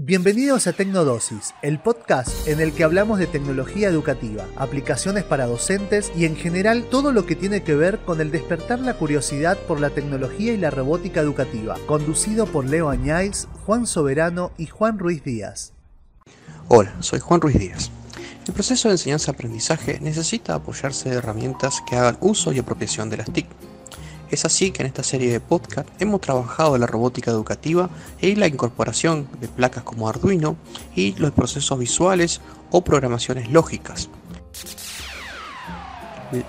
Bienvenidos a Tecnodosis, el podcast en el que hablamos de tecnología educativa, aplicaciones para docentes y en general todo lo que tiene que ver con el despertar la curiosidad por la tecnología y la robótica educativa, conducido por Leo Añáiz, Juan Soberano y Juan Ruiz Díaz. Hola, soy Juan Ruiz Díaz. El proceso de enseñanza-aprendizaje necesita apoyarse de herramientas que hagan uso y apropiación de las TIC es así que en esta serie de podcast hemos trabajado la robótica educativa y la incorporación de placas como Arduino y los procesos visuales o programaciones lógicas.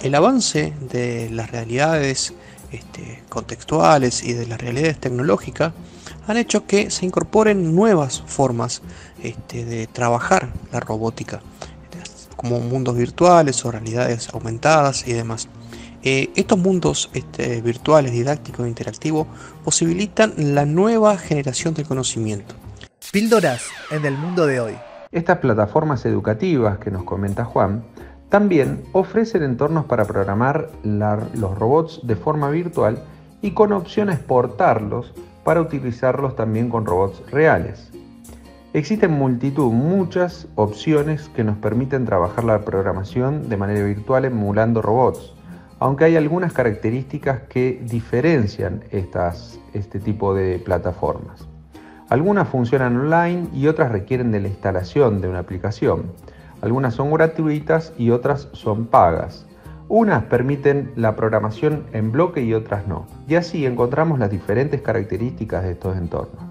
El avance de las realidades este, contextuales y de las realidades tecnológicas han hecho que se incorporen nuevas formas este, de trabajar la robótica, como mundos virtuales o realidades aumentadas y demás. Eh, estos mundos este, virtuales, didácticos e interactivos posibilitan la nueva generación del conocimiento. Píldoras en el mundo de hoy. Estas plataformas educativas que nos comenta Juan también ofrecen entornos para programar los robots de forma virtual y con opción a exportarlos para utilizarlos también con robots reales. Existen multitud, muchas opciones que nos permiten trabajar la programación de manera virtual emulando robots aunque hay algunas características que diferencian estas, este tipo de plataformas. Algunas funcionan online y otras requieren de la instalación de una aplicación. Algunas son gratuitas y otras son pagas. Unas permiten la programación en bloque y otras no. Y así encontramos las diferentes características de estos entornos.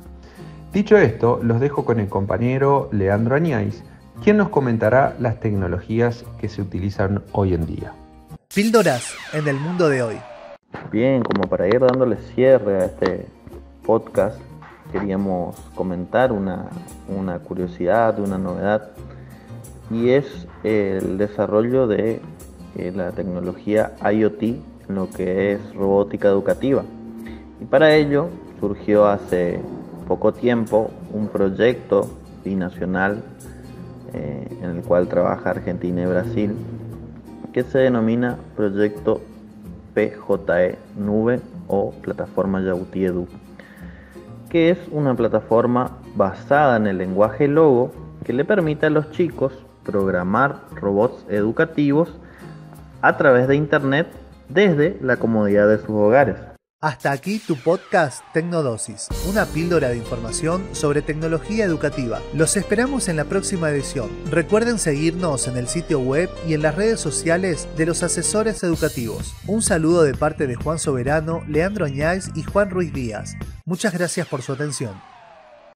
Dicho esto, los dejo con el compañero Leandro Añáiz, quien nos comentará las tecnologías que se utilizan hoy en día. Píldoras en el mundo de hoy. Bien, como para ir dándole cierre a este podcast, queríamos comentar una, una curiosidad, una novedad, y es el desarrollo de eh, la tecnología IoT en lo que es robótica educativa. Y para ello surgió hace poco tiempo un proyecto binacional eh, en el cual trabaja Argentina y Brasil que se denomina Proyecto PJE Nube o Plataforma Yauti Edu, que es una plataforma basada en el lenguaje Logo que le permite a los chicos programar robots educativos a través de Internet desde la comodidad de sus hogares. Hasta aquí tu podcast Tecnodosis, una píldora de información sobre tecnología educativa. Los esperamos en la próxima edición. Recuerden seguirnos en el sitio web y en las redes sociales de los asesores educativos. Un saludo de parte de Juan Soberano, Leandro Añáez y Juan Ruiz Díaz. Muchas gracias por su atención.